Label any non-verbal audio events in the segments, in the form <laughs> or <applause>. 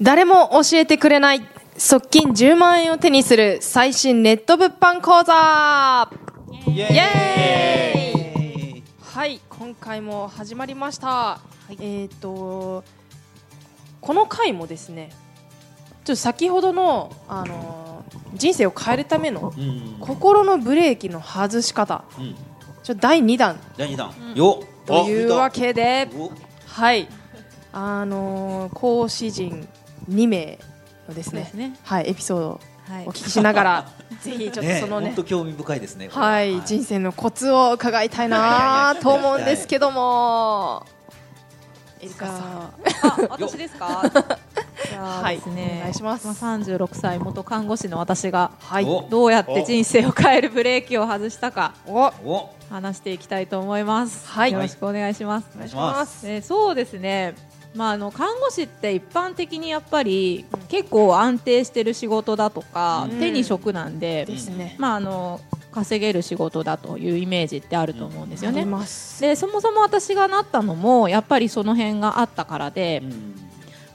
誰も教えてくれない。側近10万円を手にする最新ネット物販講座。イエーイ。はい今回も始まりました、えっ、とこの回もですねちょっと先ほどの、あのー人生を変えるためのうん。心のブレーキの外し方。うん。ちょ第2弾。第二弾。よっ。というわけでおはい。あのー講師陣2名のですねね。はい、エピソードをはい。お聞きしながら、<laughs> ぜひちょっとそのね。本当興味深いですねは。い、人生のコツを伺いたいなと思うんですけども、エリカさん、あ私ですか？はい。ですね、お願いします。あ36歳元看護師の私がはい、お。どうやって人生を変えるブレーキを外したかお、お。話していきたいと思います、はい。よろしくお願いします、お願いします。えーそうですね。まあ、あの看護師って一般的にやっぱり結構安定してる仕事だとか、うん。手に職なんで、ですね。まあ、あの稼げる仕事だというイメージってあると思うんですよね。あります。でそもそも私がなったのもやっぱりその辺があったからで、うん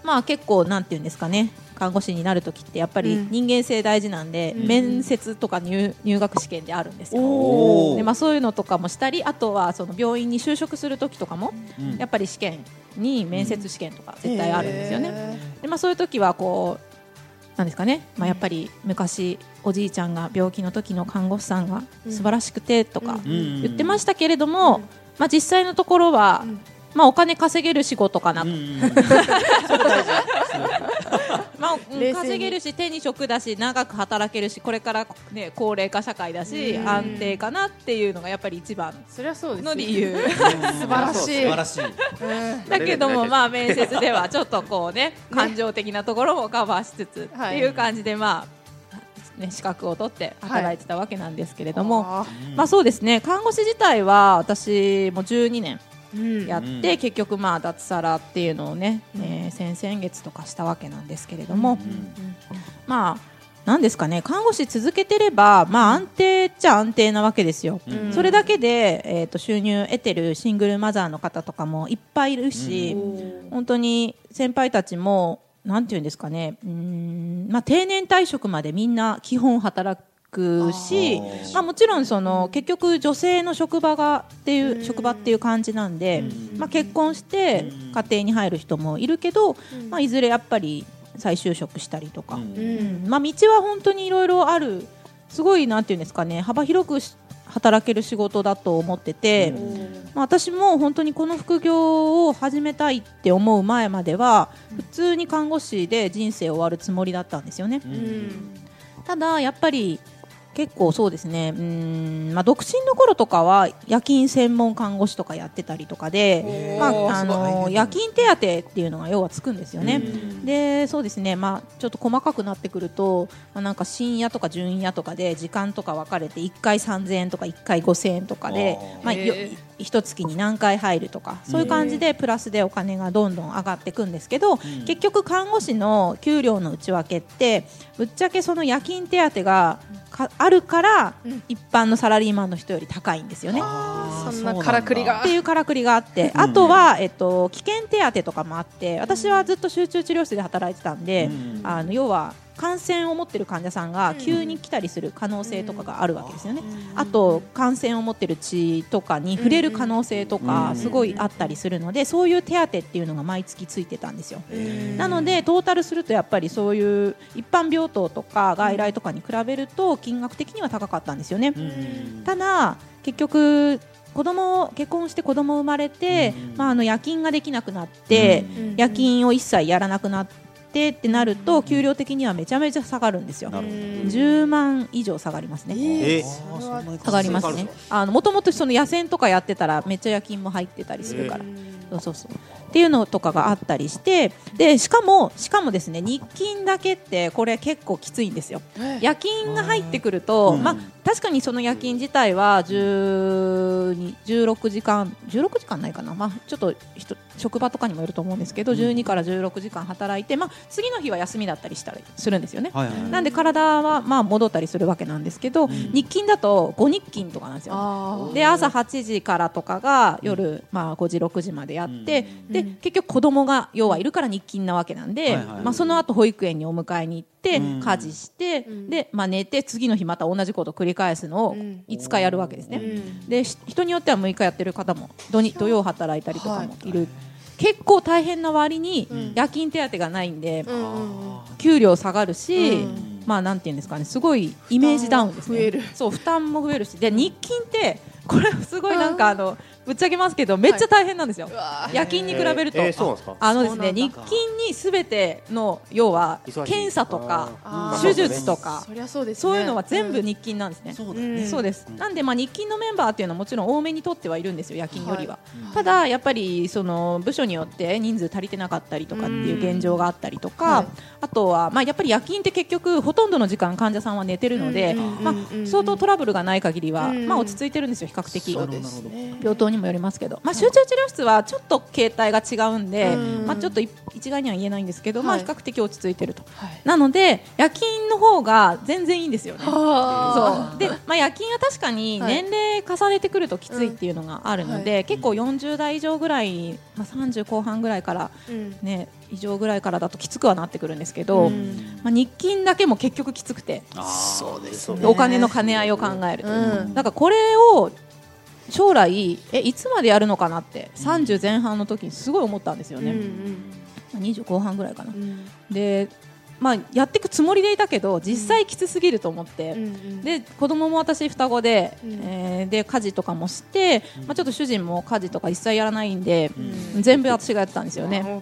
まあ結構なんていうんですかね看護師になる時ってやっぱりうん。人間性大事なんで、うん。面接とか入入学試験であるんですよ。でまあ、そういうのとかもしたりあとはその病院に就職する時とかもうん。やっぱり試験に面接試験とか絶対あるんですよね。へでまあ、そういう時はこうなんですかね、まあ、やっぱり昔おじいちゃんが病気の時の看護師さんが素晴らしくてとかうん。言ってましたけれども、うん。まあ、実際のところは、うんまあ、お金稼げる仕事かなと、<laughs> まあ稼げるし手に職だし長く働けるしこれから、ね、高齢化社会だしうん。安定かなっていうのがやっぱり一番。そりゃそうですよの理由。素晴らしい。素晴らしい。うん。だけどもまあ面接ではちょっとこうね感情的なところもカバーしつつはいっていう感じでまあ、ね、資格を取って働いてたわけなんですけれども、あまあそうですね。看護師自体は私も12年やって、うん。結局まあ脱サラっていうのをね、うん。えー先々月とかしたわけなんですけれども、うんまあなんですかね看護師続けてればまあ安定っちゃ安定なわけですよ。うん。それだけで、えー、と収入得てるシングルマザーの方とかもいっぱいいるし、うん。本当に先輩たちもなんていうんですかねうーん、まあ、定年退職までみんな基本働くしまあ、もちろんその結局女性の職場がっていう、うん。職場っていう感じなんで、うん。まあ、結婚してうん。家庭に入る人もいるけど、うん。まあ、いずれやっぱり再就職したりとか、うん。うん。まあ、道は本当にいろいろあるすごいなんていうんですかね幅広くし働ける仕事だと思ってて、うん。まあ、私も本当にこの副業を始めたいって思う前までは普通に看護師で人生を終わるつもりだったんですよね。ただやっぱり結構そうですね。うーん、まあ、独身の頃とかは夜勤専門看護師とかやってたりとかで、まあ、あの夜勤手当っていうのが要はつくんですよね。うん。でそうですね、まあ、ちょっと細かくなってくると、まあ、なんか深夜とか準夜とかで時間とか分かれて1回3000円とか1回5000円とかでまあ、よ一月に何回入るとかそういう感じでプラスでお金がどんどん上がっていくんですけど、ん。結局看護師の給料の内訳ってぶっちゃけその夜勤手当がかあるからうん。一般のサラリーマンの人より高いんですよね。そんなからくりが。っていうからくりがあって、うんあとは、えっと、危険手当とかもあって私はずっと集中治療室で働いてたんで、うん。あの要は感染を持ってる患者さんが急に来たりする可能性とかがあるわけですよね。あと感染を持ってる血とかに触れる可能性とうん。かすごいあったりするのでそういう手当っていうのが毎月ついてたんですよ。なのでトータルするとやっぱりそういう一般病棟とか外来とかに比べると金額的には高かったんですよね。うん。ただ結局子供結婚して子供生まれて、うん。まあ、あの夜勤ができなくなって、うん。夜勤を一切やらなくなってってなると給料的にはめちゃめちゃ下がるんですよ。なるほど10万以上下がりますね。えあー下がりますね。あのもともとその野戦とかやってたらめっちゃ夜勤も入ってたりするから。そうそうそう。っていうのとかがあったりしてでしかもしかもですね日勤だけってこれ結構きついんですよ。夜勤が入ってくると、うんまあ、確かにその夜勤自体は12 16時間16時間ないかな、まあ、ちょっと人職場とかにもよると思うんですけど、12から16時間働いて、まあ、次の日は休みだったりしたりするんですよね。なんで体はまあ戻ったりするわけなんですけど、日勤だと5日勤とかなんですよ。あで朝8時からとかが夜、まあ、5時6時までやって、で結局子供が要はいるから日勤なわけなんで、まあ、その後保育園にお迎えに行って、うん。家事して、ん。で、まあ、寝て次の日また同じことを繰り返すのをうん。5日やるわけですね。うん。でし人によっては6日やってる方も土に土曜働いたりとかもいる、結構大変な割にん。夜勤手当がないんで、給料下がるし、うん。まあなんていうんですかねすごいイメージダウンですね。そう負担も増えるし。で日勤ってこれすごいなんかあのぶっちゃけますけどめっちゃ大変なんですよ、夜勤に比べると、えーえーそうなんですか？あのですね日勤にすべての要は検査とか手術とかそういうのは全部日勤なんですね、そうんね。そうです、なんでまあ日勤のメンバーっていうのはもちろん多めにとってはいるんですよ夜勤よりは、はただやっぱりその部署によって人数足りてなかったりとかっていう現状があったりとか、はい。あとはまあやっぱり夜勤って結局ほとんどの時間患者さんは寝てるので、うんうんうんまうん。あ、相当トラブルがない限りは、うん。まあ、落ち着いてるんですよ比較的。そうですね。病棟にもよりますけど、まあ、集中治療室はちょっと形態が違うんで、うん。まあ、ちょっとい一概には言えないんですけど、まあ、はい比較的落ち着いてると。はい。なので夜勤の方が全然いいんですよね。はそう。で、まあ、夜勤は確かにはい。年齢重ねてくるときついっていうのがあるので、うんは結構40代以上ぐらい、まあ、30後半ぐらいから、あうん。ね、以上ぐらいからだときつくはなってくるんですけど、うん。まあ、日勤だけも結局きつくてそうですね。お金の兼ね合いを考えると、うん。だからこれを将来えいつまでやるのかなって30前半の時にすごい思ったんですよね、うんまあ20後半ぐらいかな。う。ん。でまあ、やっていくつもりでいたけど実際きつすぎると思って、うんうん。で子供も私双子で,、うん。えーで家事とかもして、まあ、ちょっと主人も家事とか一切やらないんで、うん。全部私がやってたんですよね。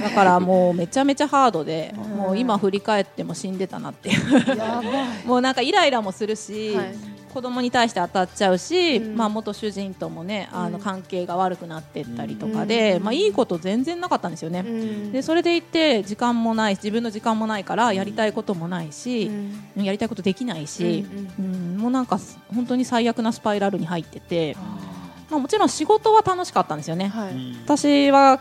だからもうめちゃめちゃハードで、ん。もう今振り返っても死んでたなっていう。<laughs> もうなんかイライラもするし、はい子供に対して当たっちゃうし、うん。まあ、元主人ともねあのうん関係が悪くなってったりとかで、うん。まあ、いいこと全然なかったんですよね。うん。でそれでいて時間もない自分の時間もないからやりたいこともないし、うん。やりたいことできないし、ううん。もうなんか本当に最悪なスパイラルに入ってて、まあ、もちろん仕事は楽しかったんですよね。はい。私は、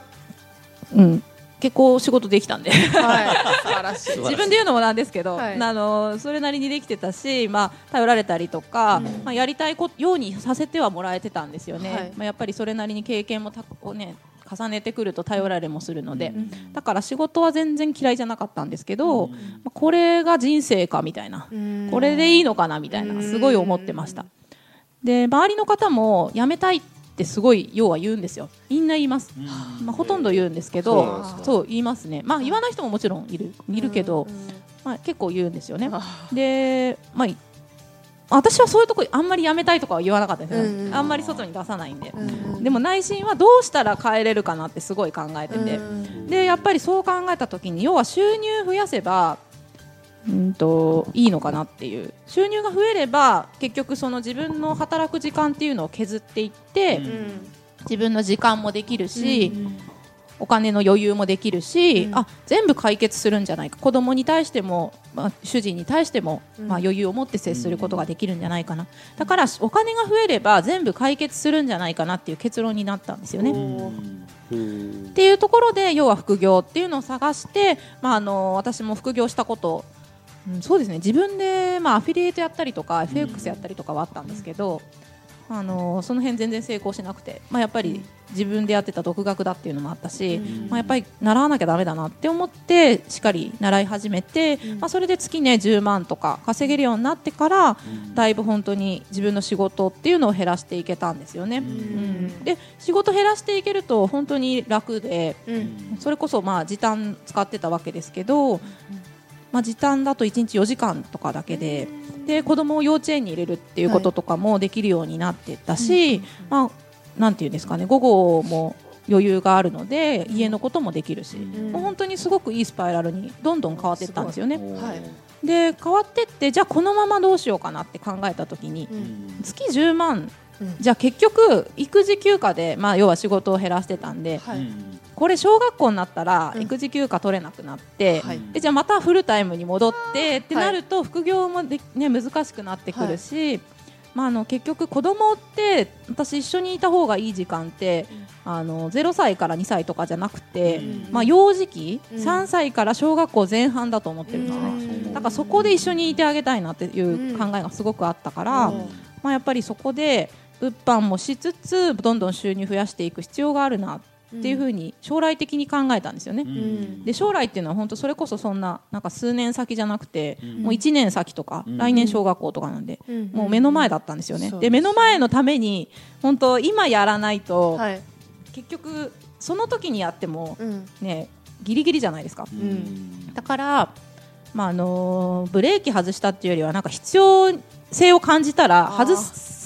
うん、結構仕事できたんで。は <laughs> い。自分で言うのもなんですけど、はい。あのそれなりにできてたし、まあ、頼られたりとか、まあ、やりたいこようにさせてはもらえてたんですよね、はい。まあ、やっぱりそれなりに経験もたを、ね、重ねてくると頼られもするので、んだから仕事は全然嫌いじゃなかったんですけど、まあ、これが人生かみたいな、うん。これでいいのかなみたいなすごい思ってました。で周りの方も辞めたいってすごい要は言うんですよ。みんな言います、まあ、ほとんど言うんですけどそう言いますね。まあ言わない人ももちろんいるいるけど、まあ、結構言うんですよね。でまあい私はそういうとこあんまり辞めたいとかは言わなかったんですよ、うんうんあんまり外に出さないんで、うんでも内心はどうしたら変えれるかなってすごい考えてて、うん。でやっぱりそう考えた時に要は収入増やせばうんといいのかなっていう。収入が増えれば結局その自分の働く時間っていうのを削っていって、うん。自分の時間もできるし、うんお金の余裕もできるし、うん。あ全部解決するんじゃないか。子供に対しても、まあ、主人に対しても、うん。まあ、余裕を持って接することができるんじゃないかな。だからお金が増えれば全部解決するんじゃないかなっていう結論になったんですよね。っていうところで要は副業っていうのを探して、まあ、あの私も副業したこと、うん、そうですね。自分で、まあ、アフィリエイトやったりとか FX やったりとかはあったんですけど、あのその辺全然成功しなくて、まあ、やっぱり自分でやってた独学だっていうのもあったし、うん。まあ、やっぱり習わなきゃだめだなって思ってしっかり習い始めて、うん。まあ、それで月ね10万とか稼げるようになってから、だいぶ本当に自分の仕事っていうのを減らしていけたんですよね。うん。で仕事減らしていけると本当に楽でうん。それこそまあ時短使ってたわけですけど、まあ、時短だと1日4時間とかだけでで子供を幼稚園に入れるっていうこととかもできるようになってたし、まあ、なんていうんですかね午後も余裕があるので家のこともできるし、んもう本当にすごくいいスパイラルにどんどん変わっていったんですよね。はい。で変わってってじゃあこのままどうしようかなって考えた時にうん。月10万うん。じゃあ結局育児休暇で、まあ、要は仕事を減らしてたんで、はいこれ小学校になったらうん。育児休暇取れなくなって、はい。でじゃあまたフルタイムに戻ってってなると副業もで、ね、難しくなってくるし、まあ、あの結局子供って私一緒にいた方がいい時間って、あの0歳から2歳とかじゃなくて、うん。まあ、幼児期、うん。3歳から小学校前半だと思ってるんですよね。うん。だからそこで一緒にいてあげたいなっていう考えがすごくあったから、うん。まあ、やっぱりそこで物販もしつつどんどん収入増やしていく必要があるなっていうふうに将来的に考えたんですよね。うん。で将来っていうのは本当それこそそんななんか数年先じゃなくて、ん。もう1年先とか、うん。来年小学校とかなんで、うん。もう目の前だったんですよね。で目の前のために本当今やらないと、はい。結局その時にやってもうん。ねギリギリじゃないですか。ん。だから、まああのーブレーキ外したっていうよりはなんか必要性を感じたら外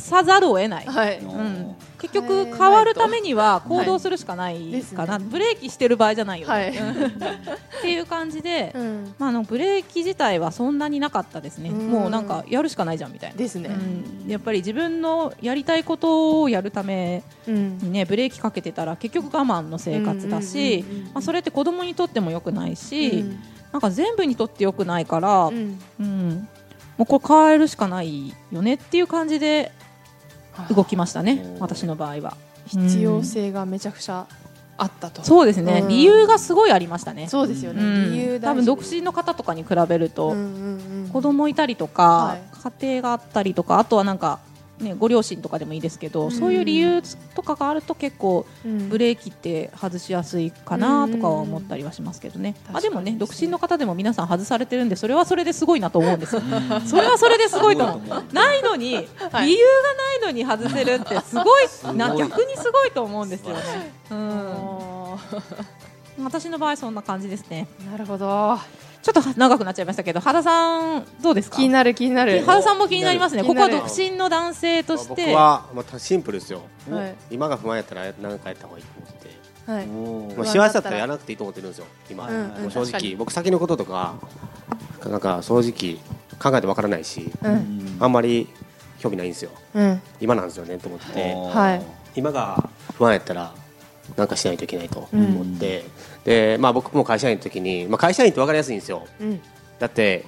さざるを得ない。はい。うん、結変えないと局変わるためには行動するしかないですね。かな、ブレーキしてる場合じゃないよね、はい。うん。っていう感じで、うん。まあ、あのブレーキ自体はそんなになかったですね、うん。もうなんかやるしかないじゃんみたいな。ですね。うん、やっぱり自分のやりたいことをやるためうん。にねブレーキかけてたら結局我慢の生活だしそれって子供にとっても良くないし、うん。なんか全部にとって良くないから、ううんん。もうこれ変えるしかないよねっていう感じで <laughs> 動きましたねうん。私の場合は。必要性がめちゃくちゃあったと。そうですね、うん。理由がすごいありましたね。そうですよね。うん。理由多分独身の方とかに比べると、うんうんうん。子供いたりとか、はい。家庭があったりとかあとはなんか、ね、ご両親とかでもいいですけど、うん。そういう理由とかがあると結構うん。ブレーキって外しやすいかなとかは思ったりはしますけどね、うん。あでもね独身の方でも皆さん外されてるんでそれはそれですごいなと思うんですよ。<laughs> それはそれですごいと思う。ないのに、はい。理由がないのに外せるってすごいな逆にすごいと思うんですよね、うん、あ私の場合そんな感じですね。ーなるほどちょっと長くなっちゃいましたけど、原さんどうですか？気になる気になる。原さんも気になりますね。ここは独身の男性として。僕は、まあ、シンプルですよ、はい。今が不安やったら何かやった方がいいと思って、はい。まあ、幸せだったら。やらなくていいと思ってるんですよ今、うんうんもう正直僕先のこととかなんか正直考えてわからないしうん。あんまり興味ないんですよ。うん。今なんですよねと思ってて。はい。今が不安やったらなんかしないといけないと思って、でまあ、僕も会社員の時に、まあ、会社員って分かりやすいんですよ。うん。だって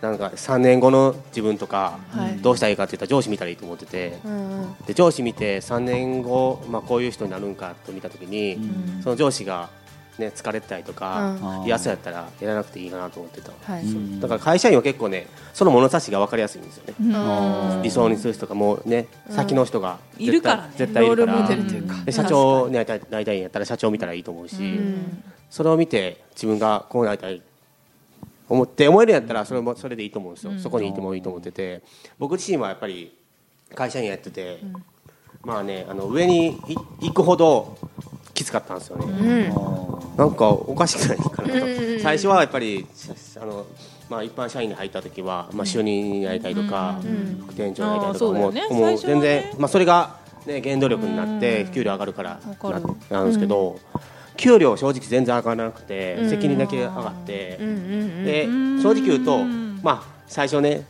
なんか3年後の自分とかはい。どうしたらいいかって言ったら上司見たらいいと思ってて。うんうん。で上司見て3年後、まあ、こういう人になるんかと見た時に、うん。その上司が、ね、疲れてたりとか、うん。嫌そうやったらやらなくていいかなと思ってた、はい。だから会社員は結構ねその物差しが分かりやすいんですよね、うん。理想にする人とかもうね、うん。先の人がいるから。ね絶対いるから社長になりたいなりたいんやったら社長見たらいいと思うし、うん。それを見て自分がこうなりたい思って思えるんやったらそれもそれでいいと思うんですよ、うん。そこにいてもいいと思ってて。僕自身はやっぱり会社員やってて、まあねあの上にい行くほどきつかったんですよね、うん。なんかおかしくないかなと、うん最初はやっぱりあの、まあ、一般社員で入った時は、まあ、就任になりたいとか、ん副店長になりたいとか思うね。思う。全然、まあ、それが、ね、原動力になってうん給料上がるからななんですけど、給料正直全然上がらなくて、うん。責任だけ上がって、でうん正直言うと、まあ、最初ね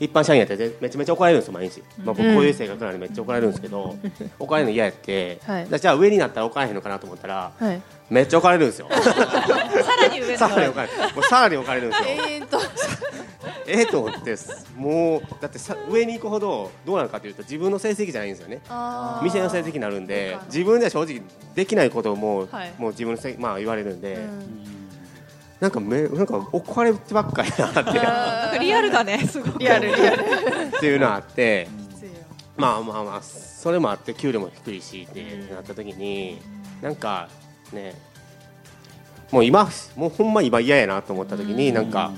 一般社員やっててめちゃめちゃ怒られるんですよ毎日、まあ、僕こういう性格なんでめっちゃ怒られるんですけど、<laughs> 怒られるの嫌やって、はい。じゃあ上になったら怒られへんのかなと思ったらはい。めっちゃ怒られるんですよ。<laughs> さらに上のさらに怒られる。もうさらに怒られるんですよ。えーっと。<laughs> ええと思ってもうだってさ上に行くほどどうなるかというと自分の成績じゃないんですよね。店の成績になるんで自分では正直できないことをもう,、はい。もう自分のせい、まあ、言われるんで、うんなんかめなんか怒られてばっかりなって。<laughs> リアルだね <laughs> すごく。リアルリアル。<laughs> っていうのがあって。まあまあまあそれもあって給料も低いしってなった時になんかねもう今もうほんま今嫌やなと思った時になんか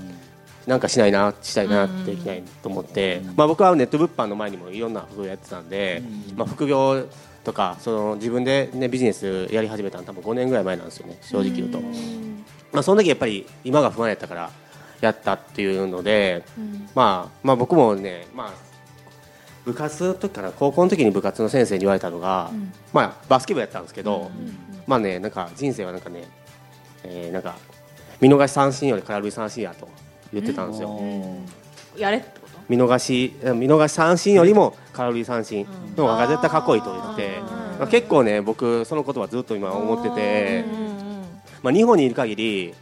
なんかしないなしたいなっていきたいと思って。まあ僕はネット物販の前にもいろんな副業やってたんでまあ副業とかその自分でねビジネスやり始めたの多分5年ぐらい前なんですよね正直言うとまあその時やっぱり今が不安やったからやったっていうのでうん。まあ、まあ僕もね、まあ、部活の時かな高校の時に部活の先生に言われたのが、ん。まあ、バスケ部やったんですけど、まあねなんか人生はなんかね、えーなんか見逃し三振より空振り三振やと言ってたんですよ、やれってこと？見逃し見逃し三振よりも空振り三振の方が絶対かっこいいと言って、まあ、結構ね僕そのことはずっと今思っててまあ、日本にいる限り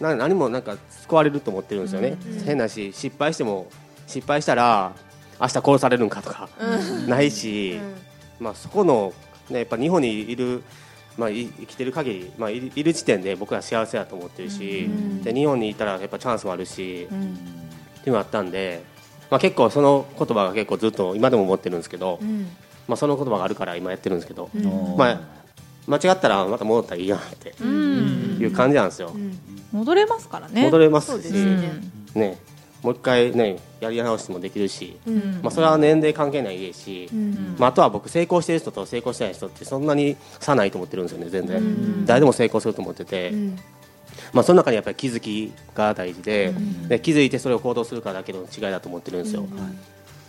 な何もなんか救われると思ってるんですよね、変なし失敗しても失敗したら明日殺されるんかとか、ないし、まあ、そこの、ね、やっぱ日本にいる、まあ、い生きてる限り、まあ、いいる時点で僕は幸せだと思ってるし、で日本にいたらやっぱチャンスもあるし、っていうのがあったんで、まあ、結構その言葉が結構ずっと今でも思ってるんですけど、まあ、その言葉があるから今やってるんですけど、まあ、間違ったらまた戻ったらいいやんっていう感じなんですよ。戻れますからね。戻れます。しね。ね。もう一回ねやり直してもできるし、まあ、それは年齢関係ないですし、まあ、あとは僕成功してる人と成功してない人ってそんなに差ないと思ってるんですよね全然、誰でも成功すると思ってて、まあ、その中にやっぱり気づきが大事で,、で気づいてそれを行動するかだけの違いだと思ってるんですよ、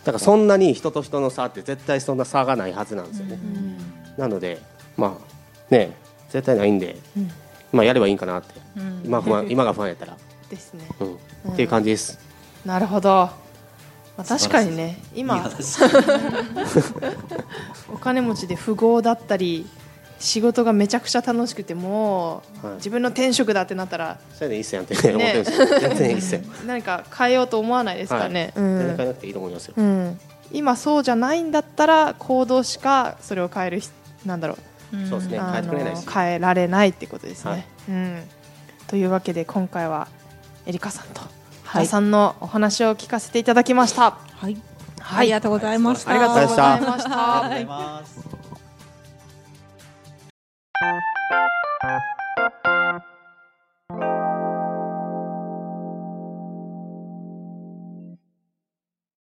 だからそんなに人と人の差って絶対そんな差がないはずなんですよね、なのでまあね絶対ないんで、まあ、やればいいんかなって、今不安今が不安やったら、ですね。うん。っていう感じです。なるほど、まあ、確かにね今話お金持ちで富豪だったり仕事がめちゃくちゃ楽しくてもう、はい。自分の転職だってなったらそれでいいっすやんって、ね、思ってるんですよ。全然いいっすよ。<laughs> 何か変えようと思わないですかね、うん。なくていいと思いますよ。うん、今そうじゃないんだったら行動しかそれを変えるひなんだろうそうですね、変えてくれないし。変えられないってことですね。はい。うん、というわけで今回はエリカさんとはい。原さんのお話を聞かせていただきました。はい、ありがとうございました。ありがとうございましありがとうごた。ざい。ます